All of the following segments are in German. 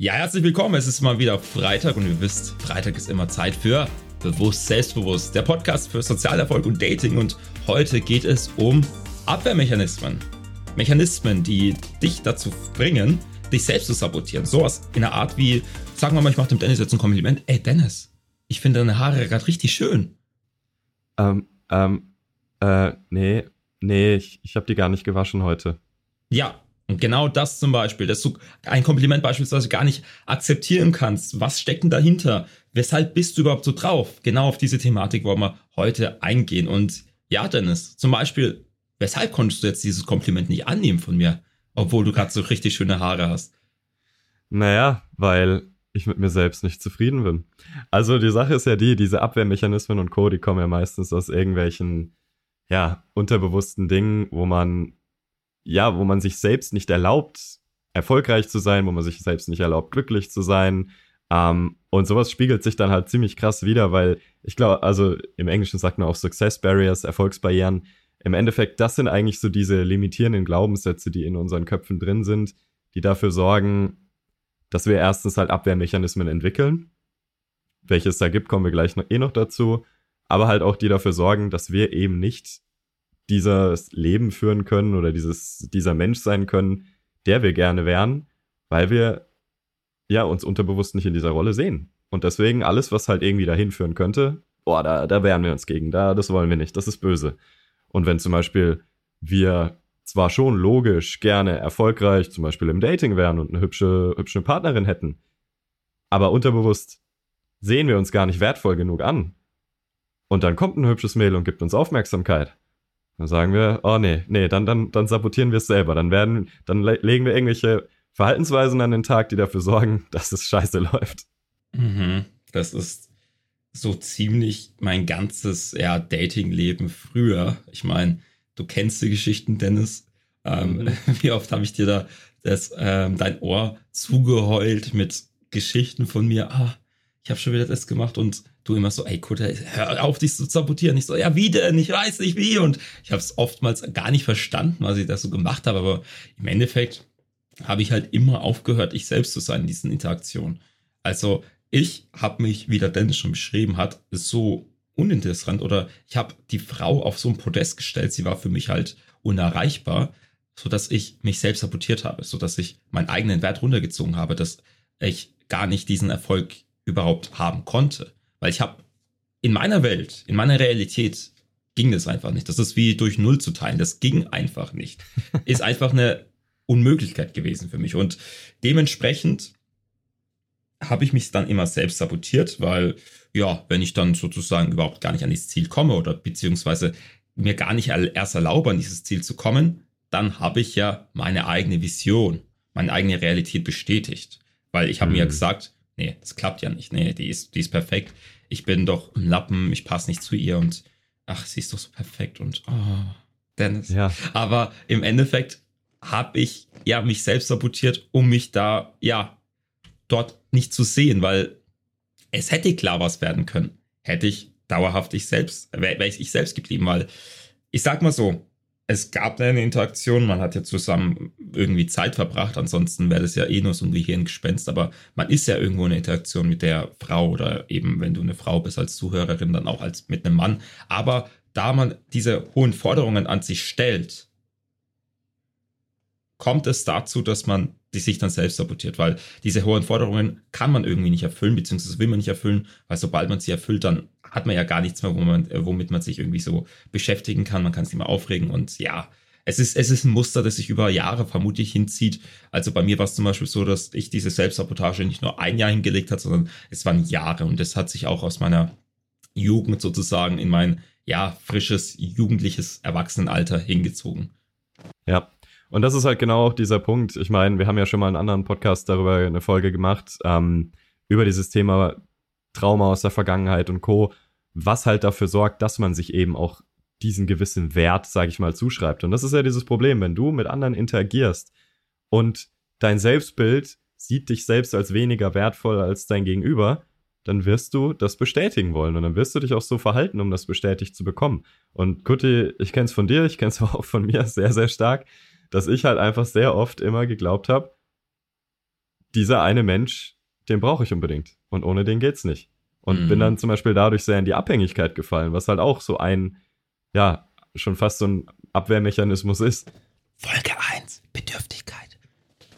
Ja, herzlich willkommen. Es ist mal wieder Freitag und ihr wisst, Freitag ist immer Zeit für Bewusst Selbstbewusst, der Podcast für Sozialerfolg und Dating. Und heute geht es um Abwehrmechanismen. Mechanismen, die dich dazu bringen, dich selbst zu sabotieren. Sowas in der Art wie, sagen wir mal, ich mache dem Dennis jetzt ein Kompliment. Ey, Dennis, ich finde deine Haare gerade richtig schön. Ähm, ähm, äh, nee, nee, ich, ich habe die gar nicht gewaschen heute. Ja, und genau das zum Beispiel, dass du ein Kompliment beispielsweise gar nicht akzeptieren kannst. Was steckt denn dahinter? Weshalb bist du überhaupt so drauf? Genau auf diese Thematik wollen wir heute eingehen. Und ja, Dennis, zum Beispiel, weshalb konntest du jetzt dieses Kompliment nicht annehmen von mir, obwohl du gerade so richtig schöne Haare hast? Naja, weil ich mit mir selbst nicht zufrieden bin. Also die Sache ist ja die, diese Abwehrmechanismen und Co., die kommen ja meistens aus irgendwelchen, ja, unterbewussten Dingen, wo man ja, wo man sich selbst nicht erlaubt, erfolgreich zu sein, wo man sich selbst nicht erlaubt, glücklich zu sein. Ähm, und sowas spiegelt sich dann halt ziemlich krass wieder, weil ich glaube, also im Englischen sagt man auch Success Barriers, Erfolgsbarrieren. Im Endeffekt, das sind eigentlich so diese limitierenden Glaubenssätze, die in unseren Köpfen drin sind, die dafür sorgen, dass wir erstens halt Abwehrmechanismen entwickeln. Welches da gibt, kommen wir gleich noch, eh noch dazu. Aber halt auch die dafür sorgen, dass wir eben nicht dieses Leben führen können oder dieses, dieser Mensch sein können, der wir gerne wären, weil wir ja uns unterbewusst nicht in dieser Rolle sehen. Und deswegen alles, was halt irgendwie dahin führen könnte, boah, da, da wehren wir uns gegen, da, das wollen wir nicht, das ist böse. Und wenn zum Beispiel wir zwar schon logisch gerne erfolgreich, zum Beispiel im Dating wären und eine hübsche, hübsche Partnerin hätten, aber unterbewusst sehen wir uns gar nicht wertvoll genug an. Und dann kommt ein hübsches Mädel und gibt uns Aufmerksamkeit. Dann sagen wir, oh nee, nee, dann, dann, dann sabotieren wir es selber. Dann werden, dann le legen wir irgendwelche Verhaltensweisen an den Tag, die dafür sorgen, dass es scheiße läuft. Mhm. Das ist so ziemlich mein ganzes ja, Dating-Leben früher. Ich meine, du kennst die Geschichten, Dennis. Ähm, mhm. Wie oft habe ich dir da das, ähm, dein Ohr zugeheult mit Geschichten von mir? Ah, ich habe schon wieder das gemacht und du immer so, ey Kutter, hör auf, dich zu sabotieren. Ich so, ja, wie denn? Ich weiß nicht wie. Und ich habe es oftmals gar nicht verstanden, was ich da so gemacht habe. Aber im Endeffekt habe ich halt immer aufgehört, ich selbst zu sein in diesen Interaktionen. Also ich habe mich, wie der Dennis schon beschrieben hat, so uninteressant oder ich habe die Frau auf so ein Podest gestellt. Sie war für mich halt unerreichbar, so dass ich mich selbst sabotiert habe, so dass ich meinen eigenen Wert runtergezogen habe, dass ich gar nicht diesen Erfolg überhaupt haben konnte. Weil ich habe in meiner Welt, in meiner Realität ging das einfach nicht. Das ist wie durch Null zu teilen. Das ging einfach nicht. Ist einfach eine Unmöglichkeit gewesen für mich. Und dementsprechend habe ich mich dann immer selbst sabotiert, weil ja, wenn ich dann sozusagen überhaupt gar nicht an dieses Ziel komme oder beziehungsweise mir gar nicht erst erlaube, an dieses Ziel zu kommen, dann habe ich ja meine eigene Vision, meine eigene Realität bestätigt. Weil ich habe mhm. mir gesagt, nee, das klappt ja nicht. Nee, die ist, die ist perfekt. Ich bin doch ein Lappen, ich passe nicht zu ihr und ach, sie ist doch so perfekt und oh, Dennis. Ja. Aber im Endeffekt habe ich ja mich selbst sabotiert, um mich da ja dort nicht zu sehen, weil es hätte klar was werden können. Hätte ich dauerhaft ich selbst, wäre wär ich selbst geblieben, weil ich sag mal so, es gab eine Interaktion, man hat ja zusammen irgendwie Zeit verbracht, ansonsten wäre das ja eh nur so ein Gehirngespenst, aber man ist ja irgendwo in einer Interaktion mit der Frau oder eben, wenn du eine Frau bist als Zuhörerin, dann auch als mit einem Mann. Aber da man diese hohen Forderungen an sich stellt, kommt es dazu, dass man die sich dann selbst sabotiert, weil diese hohen Forderungen kann man irgendwie nicht erfüllen, beziehungsweise will man nicht erfüllen, weil sobald man sie erfüllt, dann hat man ja gar nichts mehr, äh, womit man sich irgendwie so beschäftigen kann. Man kann sich immer aufregen und ja, es ist, es ist ein Muster, das sich über Jahre vermutlich hinzieht. Also bei mir war es zum Beispiel so, dass ich diese Selbstsabotage nicht nur ein Jahr hingelegt hat, sondern es waren Jahre und das hat sich auch aus meiner Jugend sozusagen in mein, ja, frisches, jugendliches Erwachsenenalter hingezogen. Ja, und das ist halt genau auch dieser Punkt. Ich meine, wir haben ja schon mal einen anderen Podcast darüber eine Folge gemacht, ähm, über dieses Thema Trauma aus der Vergangenheit und Co., was halt dafür sorgt, dass man sich eben auch diesen gewissen Wert, sage ich mal, zuschreibt. Und das ist ja dieses Problem, wenn du mit anderen interagierst und dein Selbstbild sieht dich selbst als weniger wertvoll als dein Gegenüber, dann wirst du das bestätigen wollen und dann wirst du dich auch so verhalten, um das bestätigt zu bekommen. Und Kutti, ich kenn's von dir, ich kenn's auch von mir sehr, sehr stark dass ich halt einfach sehr oft immer geglaubt habe, dieser eine Mensch, den brauche ich unbedingt. Und ohne den geht's nicht. Und mhm. bin dann zum Beispiel dadurch sehr in die Abhängigkeit gefallen, was halt auch so ein, ja, schon fast so ein Abwehrmechanismus ist. Folge 1, Bedürftigkeit.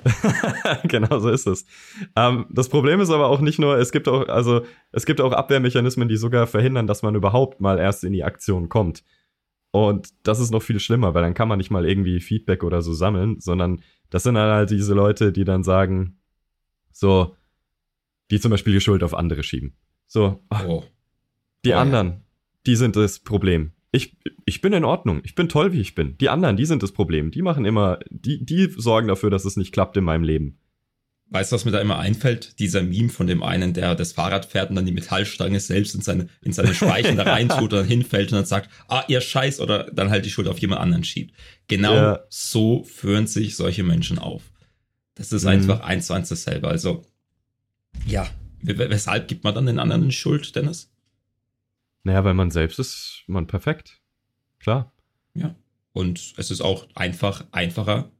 genau so ist es. Ähm, das Problem ist aber auch nicht nur, es gibt auch, also es gibt auch Abwehrmechanismen, die sogar verhindern, dass man überhaupt mal erst in die Aktion kommt. Und das ist noch viel schlimmer, weil dann kann man nicht mal irgendwie Feedback oder so sammeln, sondern das sind dann halt diese Leute, die dann sagen, so, die zum Beispiel die Schuld auf andere schieben. So, oh. die oh, anderen, ja. die sind das Problem ich, ich bin in Ordnung. Ich bin toll, wie ich bin. Die anderen, die sind das Problem. Die machen immer, die, die sorgen dafür, dass es nicht klappt in meinem Leben. Weißt du, was mir da immer einfällt? Dieser Meme von dem einen, der das Fahrrad fährt und dann die Metallstange selbst in seine, in seine Speichen da reintut und dann hinfällt und dann sagt, ah, ihr Scheiß, oder dann halt die Schuld auf jemand anderen schiebt. Genau ja. so führen sich solche Menschen auf. Das ist mhm. einfach eins zu eins dasselbe. Also, ja, weshalb gibt man dann den anderen Schuld, Dennis? Naja, weil man selbst ist man perfekt. Klar. Ja. Und es ist auch einfach einfacher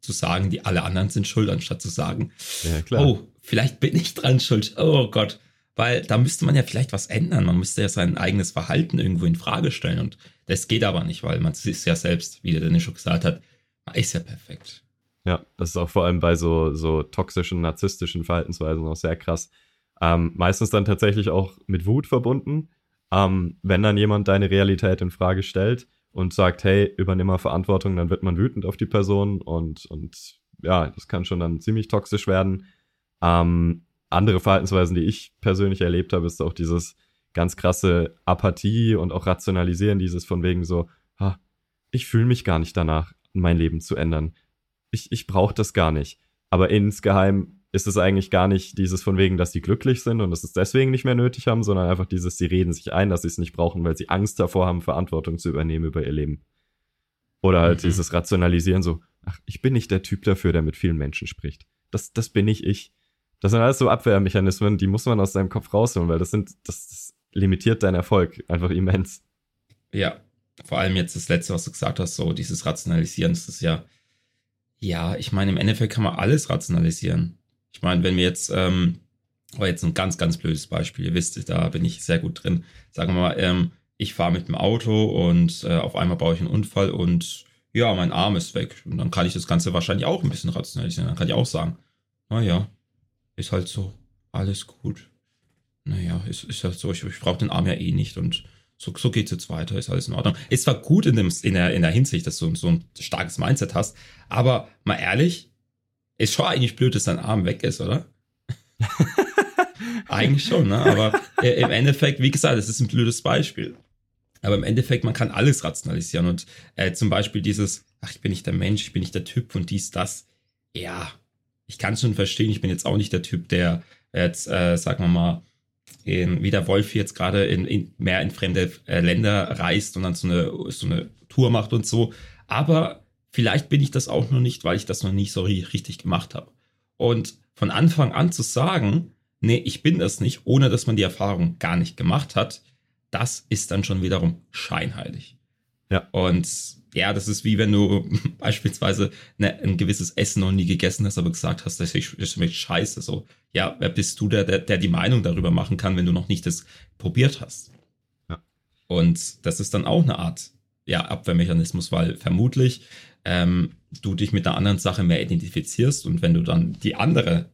zu sagen, die alle anderen sind schuld, anstatt zu sagen, ja, oh, vielleicht bin ich dran schuld. Oh Gott. Weil da müsste man ja vielleicht was ändern. Man müsste ja sein eigenes Verhalten irgendwo in Frage stellen. Und das geht aber nicht, weil man ist ja selbst, wie der Dennis schon gesagt hat, man ist ja perfekt. Ja, das ist auch vor allem bei so, so toxischen, narzisstischen Verhaltensweisen auch sehr krass. Ähm, meistens dann tatsächlich auch mit Wut verbunden ähm, wenn dann jemand deine Realität in Frage stellt und sagt, hey, übernimm mal Verantwortung, dann wird man wütend auf die Person und, und ja, das kann schon dann ziemlich toxisch werden. Ähm, andere Verhaltensweisen, die ich persönlich erlebt habe, ist auch dieses ganz krasse Apathie und auch Rationalisieren, dieses von wegen so, ha, ich fühle mich gar nicht danach, mein Leben zu ändern. Ich, ich brauche das gar nicht. Aber insgeheim ist es eigentlich gar nicht dieses von wegen, dass sie glücklich sind und es es deswegen nicht mehr nötig haben, sondern einfach dieses, sie reden sich ein, dass sie es nicht brauchen, weil sie Angst davor haben, Verantwortung zu übernehmen über ihr Leben. Oder halt mhm. dieses Rationalisieren so, ach, ich bin nicht der Typ dafür, der mit vielen Menschen spricht. Das, das bin nicht ich. Das sind alles so Abwehrmechanismen, die muss man aus seinem Kopf rausholen, weil das sind, das, das limitiert deinen Erfolg einfach immens. Ja, vor allem jetzt das letzte, was du gesagt hast, so dieses Rationalisieren, das ist ja, ja, ich meine, im Endeffekt kann man alles rationalisieren. Ich meine, wenn wir jetzt, ähm, war jetzt ein ganz, ganz blödes Beispiel, ihr wisst, da bin ich sehr gut drin. Sagen wir mal, ähm, ich fahre mit dem Auto und äh, auf einmal baue ich einen Unfall und ja, mein Arm ist weg. Und dann kann ich das Ganze wahrscheinlich auch ein bisschen rationalisieren. Dann kann ich auch sagen, naja, ist halt so, alles gut. Naja, ist, ist halt so, ich, ich brauche den Arm ja eh nicht und so, so geht's jetzt weiter, ist alles in Ordnung. Ist zwar gut in, dem, in, der, in der Hinsicht, dass du so ein starkes Mindset hast, aber mal ehrlich, ist schon eigentlich blöd, dass dein Arm weg ist, oder? eigentlich schon, ne? Aber äh, im Endeffekt, wie gesagt, es ist ein blödes Beispiel. Aber im Endeffekt, man kann alles rationalisieren und äh, zum Beispiel dieses, ach, ich bin nicht der Mensch, ich bin nicht der Typ und dies, das. Ja, ich kann schon verstehen, ich bin jetzt auch nicht der Typ, der jetzt, äh, sagen wir mal, in, wie der Wolf jetzt gerade in, in, mehr in fremde äh, Länder reist und dann so eine, so eine Tour macht und so. Aber Vielleicht bin ich das auch noch nicht, weil ich das noch nicht so richtig gemacht habe. Und von Anfang an zu sagen, nee, ich bin das nicht, ohne dass man die Erfahrung gar nicht gemacht hat, das ist dann schon wiederum scheinheilig. Ja. Und ja, das ist wie wenn du beispielsweise ne, ein gewisses Essen noch nie gegessen hast, aber gesagt hast, das schmeckt scheiße. So, ja, wer bist du, der, der, der die Meinung darüber machen kann, wenn du noch nicht das probiert hast? Ja. Und das ist dann auch eine Art ja, Abwehrmechanismus, weil vermutlich ähm, du dich mit einer anderen Sache mehr identifizierst und wenn du dann die andere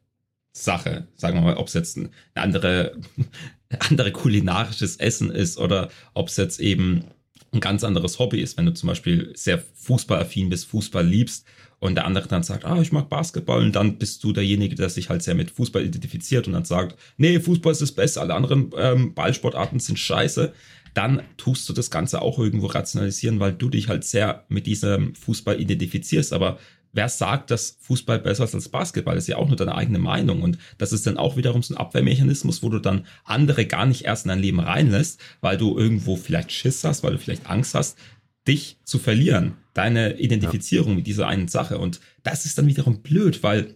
Sache, sagen wir mal, ob es jetzt ein andere, andere kulinarisches Essen ist oder ob es jetzt eben ein ganz anderes Hobby ist, wenn du zum Beispiel sehr fußballaffin bist, Fußball liebst und der andere dann sagt, ah, ich mag Basketball und dann bist du derjenige, der sich halt sehr mit Fußball identifiziert und dann sagt, nee, Fußball ist das Beste, alle anderen ähm, Ballsportarten sind scheiße, dann tust du das Ganze auch irgendwo rationalisieren, weil du dich halt sehr mit diesem Fußball identifizierst. Aber wer sagt, dass Fußball besser ist als Basketball? Das ist ja auch nur deine eigene Meinung. Und das ist dann auch wiederum so ein Abwehrmechanismus, wo du dann andere gar nicht erst in dein Leben reinlässt, weil du irgendwo vielleicht Schiss hast, weil du vielleicht Angst hast, dich zu verlieren, deine Identifizierung ja. mit dieser einen Sache. Und das ist dann wiederum blöd, weil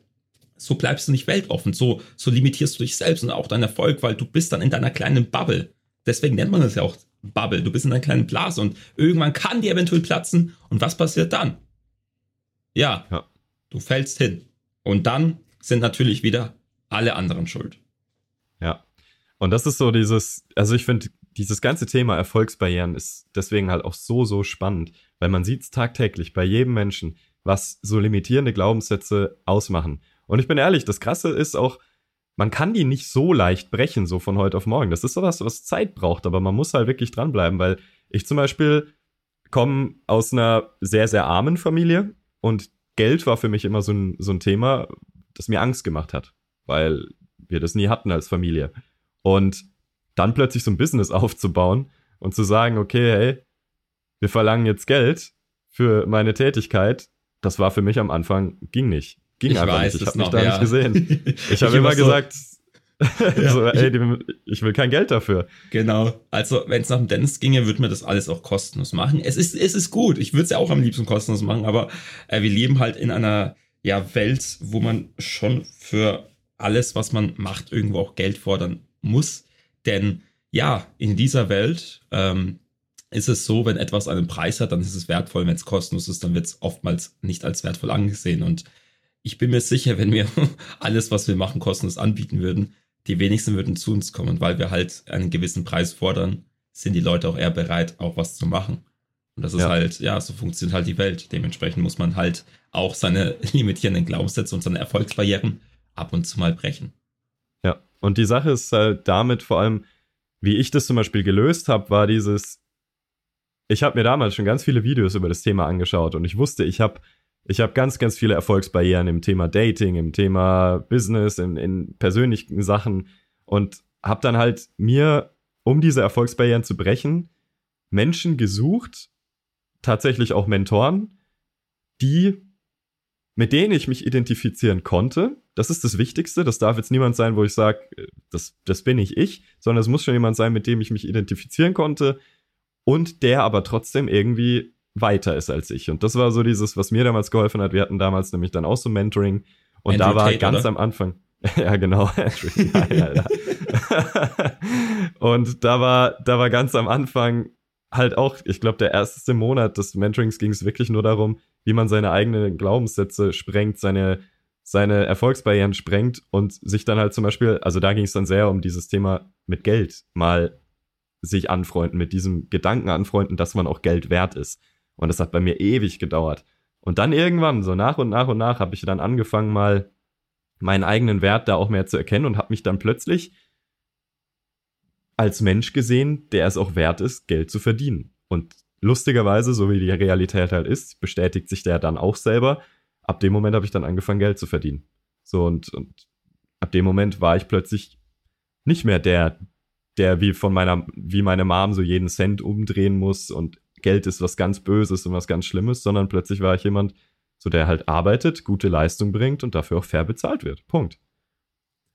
so bleibst du nicht weltoffen, so, so limitierst du dich selbst und auch deinen Erfolg, weil du bist dann in deiner kleinen Bubble. Deswegen nennt man das ja auch Bubble. Du bist in einer kleinen Blase und irgendwann kann die eventuell platzen. Und was passiert dann? Ja, ja. du fällst hin. Und dann sind natürlich wieder alle anderen schuld. Ja. Und das ist so dieses, also ich finde, dieses ganze Thema Erfolgsbarrieren ist deswegen halt auch so, so spannend, weil man sieht es tagtäglich bei jedem Menschen, was so limitierende Glaubenssätze ausmachen. Und ich bin ehrlich, das Krasse ist auch, man kann die nicht so leicht brechen, so von heute auf morgen. Das ist sowas, was Zeit braucht, aber man muss halt wirklich dranbleiben, weil ich zum Beispiel komme aus einer sehr, sehr armen Familie und Geld war für mich immer so ein, so ein Thema, das mir Angst gemacht hat, weil wir das nie hatten als Familie. Und dann plötzlich so ein Business aufzubauen und zu sagen, okay, hey, wir verlangen jetzt Geld für meine Tätigkeit, das war für mich am Anfang, ging nicht. Ging ich einfach weiß nicht. Ich habe mich da ja. nicht gesehen. Ich habe immer so, gesagt, ja, so, ey, ich will kein Geld dafür. Genau. Also, wenn es nach dem Dennis ginge, würde mir das alles auch kostenlos machen. Es ist, es ist gut. Ich würde es ja auch am liebsten kostenlos machen, aber äh, wir leben halt in einer ja, Welt, wo man schon für alles, was man macht, irgendwo auch Geld fordern muss. Denn ja, in dieser Welt ähm, ist es so, wenn etwas einen Preis hat, dann ist es wertvoll. Wenn es kostenlos ist, dann wird es oftmals nicht als wertvoll angesehen. Und ich bin mir sicher, wenn wir alles, was wir machen, kostenlos anbieten würden, die wenigsten würden zu uns kommen, weil wir halt einen gewissen Preis fordern, sind die Leute auch eher bereit, auch was zu machen. Und das ist ja. halt, ja, so funktioniert halt die Welt. Dementsprechend muss man halt auch seine limitierenden Glaubenssätze und seine Erfolgsbarrieren ab und zu mal brechen. Ja, und die Sache ist halt damit vor allem, wie ich das zum Beispiel gelöst habe, war dieses, ich habe mir damals schon ganz viele Videos über das Thema angeschaut und ich wusste, ich habe ich habe ganz, ganz viele Erfolgsbarrieren im Thema Dating, im Thema Business, in, in persönlichen Sachen und habe dann halt mir, um diese Erfolgsbarrieren zu brechen, Menschen gesucht, tatsächlich auch Mentoren, die mit denen ich mich identifizieren konnte. Das ist das Wichtigste. Das darf jetzt niemand sein, wo ich sage, das, das bin ich ich, sondern es muss schon jemand sein, mit dem ich mich identifizieren konnte und der aber trotzdem irgendwie weiter ist als ich. Und das war so dieses, was mir damals geholfen hat. Wir hatten damals nämlich dann auch so Mentoring und Andrew da war Tate, ganz oder? am Anfang. ja, genau. und da war, da war ganz am Anfang halt auch, ich glaube, der erste Monat des Mentorings ging es wirklich nur darum, wie man seine eigenen Glaubenssätze sprengt, seine, seine Erfolgsbarrieren sprengt und sich dann halt zum Beispiel, also da ging es dann sehr um dieses Thema mit Geld mal sich anfreunden, mit diesem Gedanken anfreunden, dass man auch Geld wert ist. Und das hat bei mir ewig gedauert. Und dann irgendwann, so nach und nach und nach, habe ich dann angefangen, mal meinen eigenen Wert da auch mehr zu erkennen und habe mich dann plötzlich als Mensch gesehen, der es auch wert ist, Geld zu verdienen. Und lustigerweise, so wie die Realität halt ist, bestätigt sich der dann auch selber. Ab dem Moment habe ich dann angefangen, Geld zu verdienen. So und, und ab dem Moment war ich plötzlich nicht mehr der, der wie von meiner, wie meine Mom so jeden Cent umdrehen muss und Geld ist was ganz Böses und was ganz Schlimmes, sondern plötzlich war ich jemand, so der halt arbeitet, gute Leistung bringt und dafür auch fair bezahlt wird. Punkt.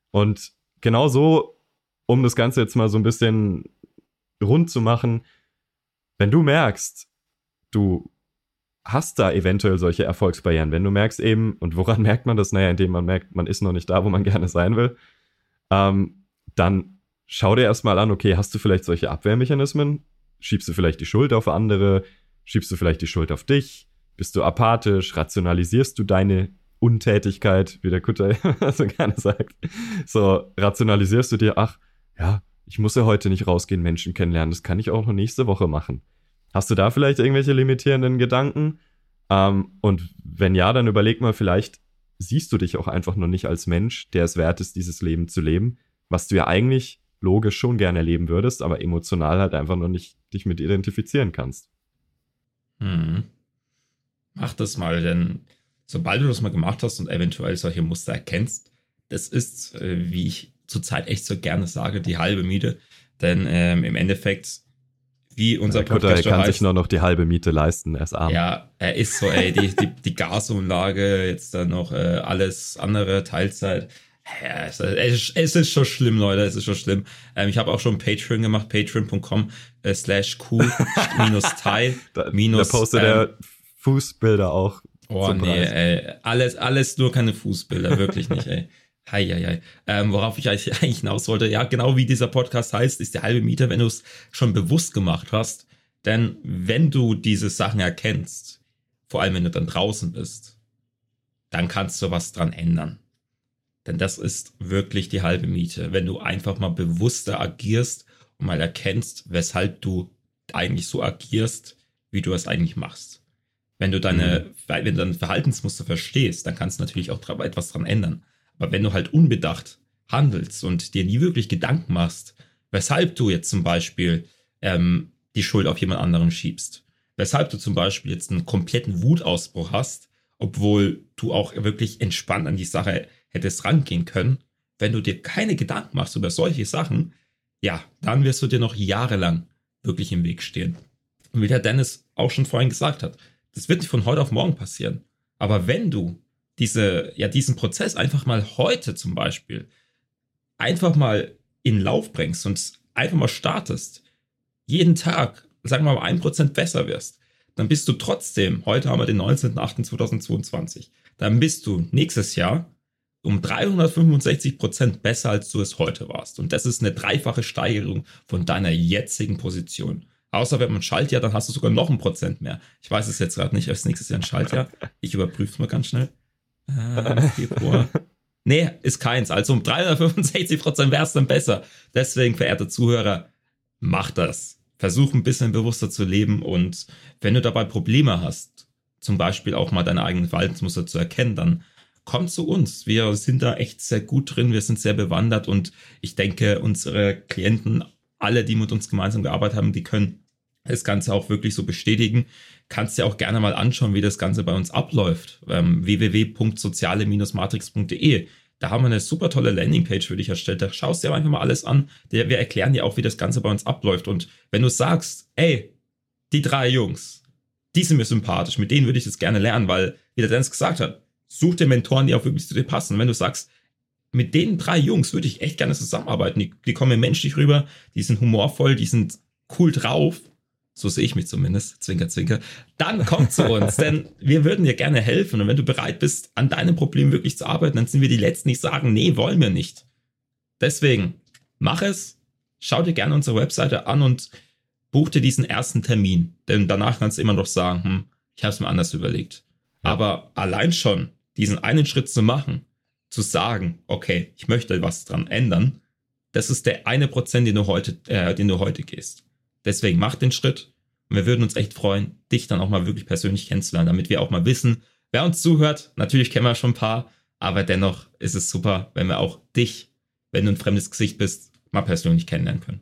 Und genau so, um das Ganze jetzt mal so ein bisschen rund zu machen, wenn du merkst, du hast da eventuell solche Erfolgsbarrieren, wenn du merkst eben, und woran merkt man das? Naja, indem man merkt, man ist noch nicht da, wo man gerne sein will, ähm, dann schau dir erstmal an, okay, hast du vielleicht solche Abwehrmechanismen? Schiebst du vielleicht die Schuld auf andere? Schiebst du vielleicht die Schuld auf dich? Bist du apathisch? Rationalisierst du deine Untätigkeit, wie der Kutter so gerne sagt? So, rationalisierst du dir, ach, ja, ich muss ja heute nicht rausgehen, Menschen kennenlernen, das kann ich auch noch nächste Woche machen. Hast du da vielleicht irgendwelche limitierenden Gedanken? Ähm, und wenn ja, dann überleg mal, vielleicht siehst du dich auch einfach noch nicht als Mensch, der es wert ist, dieses Leben zu leben, was du ja eigentlich logisch schon gerne leben würdest, aber emotional halt einfach noch nicht dich mit identifizieren kannst. Hm. Mach das mal, denn sobald du das mal gemacht hast und eventuell solche Muster erkennst, das ist, äh, wie ich zurzeit echt so gerne sage, die halbe Miete. Denn ähm, im Endeffekt, wie unser Der Podcast Kutter, er kann heißt, sich nur noch die halbe Miete leisten, er ist arm. Ja, er ist so, ey, die, die, die Gasumlage, jetzt dann noch äh, alles andere, Teilzeit. Ja, es, ist, es ist schon schlimm, Leute, es ist schon schlimm. Ähm, ich habe auch schon Patreon gemacht, patreon.com äh, slash cool minus Teil. minus, da postet ähm, er Fußbilder auch. Oh nee, ey, alles, alles nur keine Fußbilder, wirklich nicht, ey. Hei, hei, hei. Ähm, worauf ich eigentlich hinaus wollte, ja, genau wie dieser Podcast heißt, ist der halbe Mieter, wenn du es schon bewusst gemacht hast. Denn wenn du diese Sachen erkennst, vor allem wenn du dann draußen bist, dann kannst du was dran ändern. Denn das ist wirklich die halbe Miete. Wenn du einfach mal bewusster agierst und mal erkennst, weshalb du eigentlich so agierst, wie du es eigentlich machst. Wenn du deine, mhm. wenn du deine Verhaltensmuster verstehst, dann kannst du natürlich auch etwas dran ändern. Aber wenn du halt unbedacht handelst und dir nie wirklich Gedanken machst, weshalb du jetzt zum Beispiel ähm, die Schuld auf jemand anderen schiebst, weshalb du zum Beispiel jetzt einen kompletten Wutausbruch hast, obwohl du auch wirklich entspannt an die Sache hättest rangehen können, wenn du dir keine Gedanken machst über solche Sachen, ja, dann wirst du dir noch jahrelang wirklich im Weg stehen. Und wie der Dennis auch schon vorhin gesagt hat, das wird nicht von heute auf morgen passieren. Aber wenn du diese, ja, diesen Prozess einfach mal heute zum Beispiel einfach mal in Lauf bringst und einfach mal startest, jeden Tag, sagen wir mal, ein Prozent besser wirst, dann bist du trotzdem, heute haben wir den 19.08.2022, dann bist du nächstes Jahr um 365 Prozent besser, als du es heute warst. Und das ist eine dreifache Steigerung von deiner jetzigen Position. Außer wenn man Schaltjahr, dann hast du sogar noch ein Prozent mehr. Ich weiß es jetzt gerade nicht, als nächstes Jahr ein Schaltjahr. Ich überprüfe es mal ganz schnell. Äh, Februar. Nee, ist keins. Also um 365 Prozent wäre es dann besser. Deswegen, verehrte Zuhörer, mach das. Versuch ein bisschen bewusster zu leben und wenn du dabei Probleme hast, zum Beispiel auch mal deine eigenen Verhaltensmuster zu erkennen, dann komm zu uns. Wir sind da echt sehr gut drin, wir sind sehr bewandert und ich denke, unsere Klienten, alle, die mit uns gemeinsam gearbeitet haben, die können das Ganze auch wirklich so bestätigen. Kannst dir auch gerne mal anschauen, wie das Ganze bei uns abläuft. Ähm, www.soziale-matrix.de. Da haben wir eine super tolle Landingpage für dich erstellt. Da schaust dir einfach mal alles an. Wir erklären dir auch, wie das Ganze bei uns abläuft. Und wenn du sagst, ey, die drei Jungs, die sind mir sympathisch, mit denen würde ich das gerne lernen, weil, wie der Dennis gesagt hat, such dir Mentoren, die auch wirklich zu dir passen. Und wenn du sagst, mit den drei Jungs würde ich echt gerne zusammenarbeiten, die, die kommen mir menschlich rüber, die sind humorvoll, die sind cool drauf, so sehe ich mich zumindest, zwinker, zwinker, dann komm zu uns, denn wir würden dir gerne helfen. Und wenn du bereit bist, an deinem Problem wirklich zu arbeiten, dann sind wir die Letzten, die sagen, nee, wollen wir nicht. Deswegen, mach es, schau dir gerne unsere Webseite an und buch dir diesen ersten Termin. Denn danach kannst du immer noch sagen, hm, ich habe es mir anders überlegt. Aber allein schon diesen einen Schritt zu machen, zu sagen, okay, ich möchte was dran ändern, das ist der eine Prozent, den du heute, äh, den du heute gehst. Deswegen mach den Schritt und wir würden uns echt freuen, dich dann auch mal wirklich persönlich kennenzulernen, damit wir auch mal wissen, wer uns zuhört. Natürlich kennen wir schon ein paar, aber dennoch ist es super, wenn wir auch dich, wenn du ein fremdes Gesicht bist, mal persönlich kennenlernen können.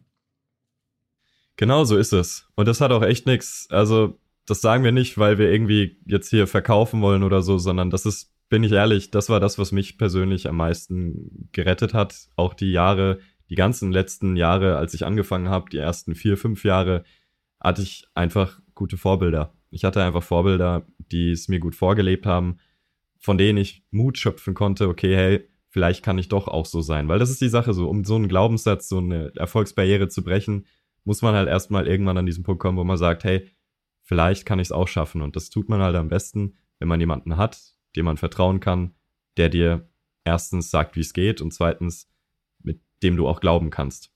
Genau so ist es. Und das hat auch echt nichts. Also, das sagen wir nicht, weil wir irgendwie jetzt hier verkaufen wollen oder so, sondern das ist bin ich ehrlich, das war das, was mich persönlich am meisten gerettet hat. Auch die Jahre, die ganzen letzten Jahre, als ich angefangen habe, die ersten vier, fünf Jahre, hatte ich einfach gute Vorbilder. Ich hatte einfach Vorbilder, die es mir gut vorgelebt haben, von denen ich Mut schöpfen konnte, okay, hey, vielleicht kann ich doch auch so sein. Weil das ist die Sache so, um so einen Glaubenssatz, so eine Erfolgsbarriere zu brechen, muss man halt erstmal irgendwann an diesen Punkt kommen, wo man sagt, hey, vielleicht kann ich es auch schaffen. Und das tut man halt am besten, wenn man jemanden hat, dem man vertrauen kann, der dir erstens sagt, wie es geht und zweitens, mit dem du auch glauben kannst.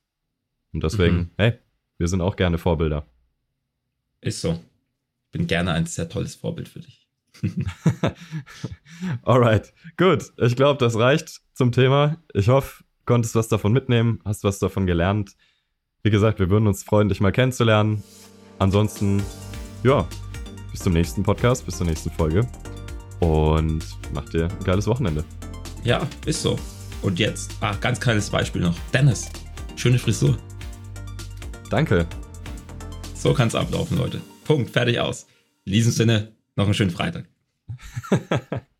Und deswegen, mhm. hey, wir sind auch gerne Vorbilder. Ist so. Bin gerne ein sehr tolles Vorbild für dich. Alright, gut. Ich glaube, das reicht zum Thema. Ich hoffe, konntest was davon mitnehmen, hast was davon gelernt. Wie gesagt, wir würden uns freuen, dich mal kennenzulernen. Ansonsten, ja, bis zum nächsten Podcast, bis zur nächsten Folge und mach dir ein geiles Wochenende. Ja, ist so. Und jetzt, ah, ganz kleines Beispiel noch. Dennis, schöne Frisur. Danke. So kann es ablaufen, Leute. Punkt, fertig aus. In diesem Sinne, noch einen schönen Freitag.